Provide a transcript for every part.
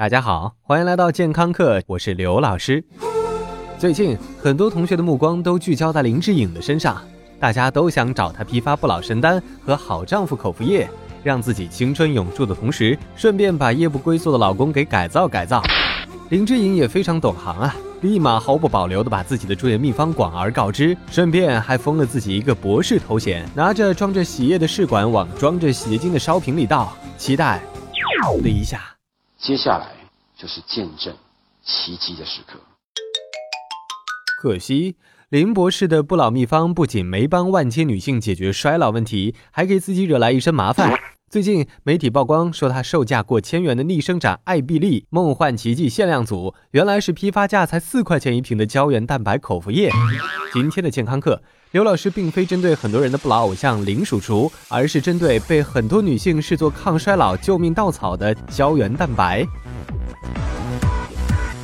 大家好，欢迎来到健康课，我是刘老师。最近很多同学的目光都聚焦在林志颖的身上，大家都想找他批发不老神丹和好丈夫口服液，让自己青春永驻的同时，顺便把夜不归宿的老公给改造改造。林志颖也非常懂行啊，立马毫不保留的把自己的驻颜秘方广而告之，顺便还封了自己一个博士头衔，拿着装着洗液的试管往装着洗洁精的烧瓶里倒，期待的一下。接下来就是见证奇迹的时刻。可惜，林博士的不老秘方不仅没帮万千女性解决衰老问题，还给自己惹来一身麻烦。最近媒体曝光说，它售价过千元的逆生长艾必利梦幻奇迹限量组，原来是批发价才四块钱一瓶的胶原蛋白口服液。今天的健康课。刘老师并非针对很多人的不老偶像林叔叔，而是针对被很多女性视作抗衰老救命稻草的胶原蛋白。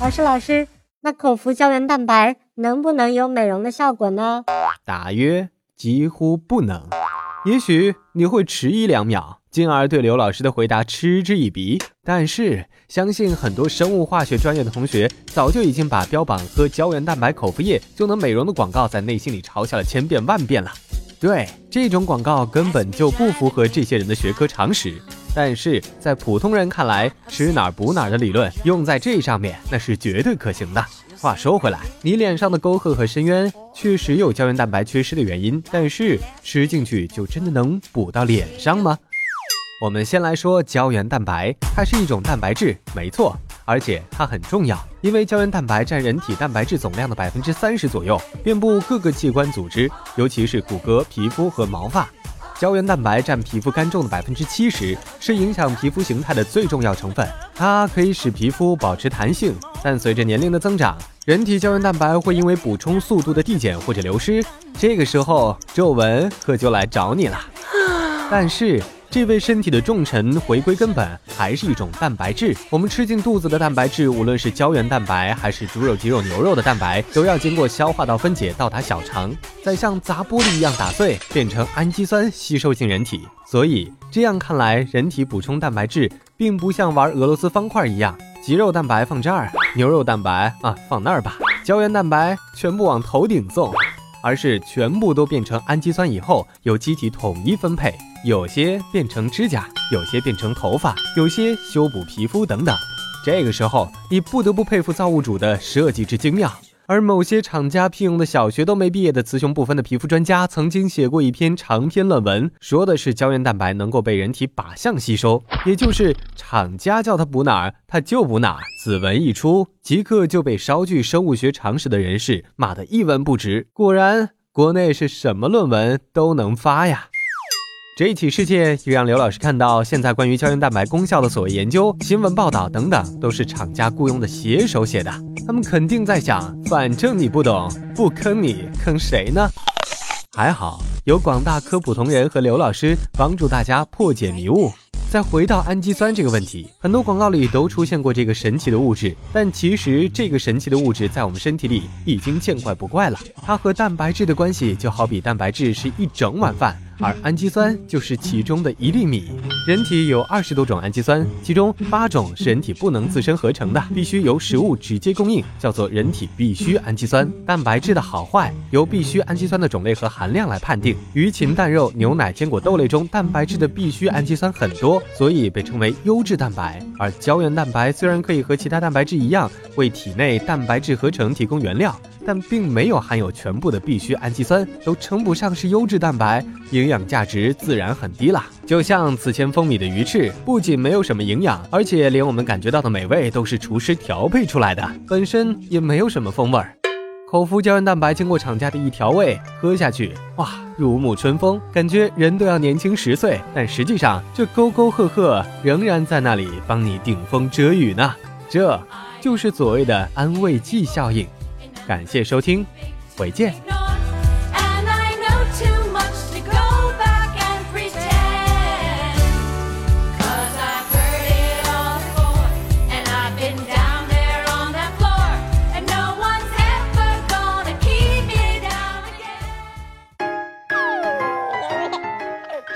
老师，老师，那口服胶原蛋白能不能有美容的效果呢？大约几乎不能。也许你会迟疑两秒，进而对刘老师的回答嗤之以鼻。但是，相信很多生物化学专业的同学早就已经把标榜喝胶原蛋白口服液就能美容的广告在内心里嘲笑了千遍万遍了。对，这种广告根本就不符合这些人的学科常识。但是在普通人看来，吃哪儿补哪儿的理论用在这上面，那是绝对可行的。话说回来，你脸上的沟壑和深渊确实有胶原蛋白缺失的原因，但是吃进去就真的能补到脸上吗？我们先来说胶原蛋白，它是一种蛋白质，没错，而且它很重要，因为胶原蛋白占人体蛋白质总量的百分之三十左右，遍布各个器官组织，尤其是骨骼、皮肤和毛发。胶原蛋白占皮肤干重的百分之七十，是影响皮肤形态的最重要成分。它可以使皮肤保持弹性，但随着年龄的增长，人体胶原蛋白会因为补充速度的递减或者流失，这个时候皱纹可就来找你了。但是。这位身体的重臣回归根本，还是一种蛋白质。我们吃进肚子的蛋白质，无论是胶原蛋白还是猪肉、鸡肉、牛肉的蛋白，都要经过消化道分解到达小肠，再像砸玻璃一样打碎，变成氨基酸吸收进人体。所以这样看来，人体补充蛋白质，并不像玩俄罗斯方块一样，鸡肉蛋白放这儿，牛肉蛋白啊放那儿吧，胶原蛋白全部往头顶送，而是全部都变成氨基酸以后，由机体统一分配。有些变成指甲，有些变成头发，有些修补皮肤等等。这个时候，你不得不佩服造物主的设计之精妙。而某些厂家聘用的小学都没毕业的雌雄不分的皮肤专家，曾经写过一篇长篇论文，说的是胶原蛋白能够被人体靶向吸收，也就是厂家叫它补哪儿，它就补哪儿。此文一出，即刻就被稍具生物学常识的人士骂得一文不值。果然，国内是什么论文都能发呀。这一起事件也让刘老师看到，现在关于胶原蛋白功效的所谓研究、新闻报道等等，都是厂家雇佣的写手写的。他们肯定在想，反正你不懂，不坑你，坑谁呢？还好有广大科普同仁和刘老师帮助大家破解迷雾。再回到氨基酸这个问题，很多广告里都出现过这个神奇的物质，但其实这个神奇的物质在我们身体里已经见怪不怪了。它和蛋白质的关系，就好比蛋白质是一整碗饭。而氨基酸就是其中的一粒米。人体有二十多种氨基酸，其中八种是人体不能自身合成的，必须由食物直接供应，叫做人体必需氨基酸。蛋白质的好坏由必需氨基酸的种类和含量来判定。鱼禽蛋肉、牛奶、坚果、豆类中蛋白质的必需氨基酸很多，所以被称为优质蛋白。而胶原蛋白虽然可以和其他蛋白质一样为体内蛋白质合成提供原料。但并没有含有全部的必需氨基酸，都称不上是优质蛋白，营养价值自然很低啦。就像此前风靡的鱼翅，不仅没有什么营养，而且连我们感觉到的美味都是厨师调配出来的，本身也没有什么风味儿。口服胶原蛋白经过厂家的一调味，喝下去，哇，如沐春风，感觉人都要年轻十岁。但实际上，这沟沟壑壑仍然在那里帮你顶风遮雨呢。这就是所谓的安慰剂效应。感谢收听，回见。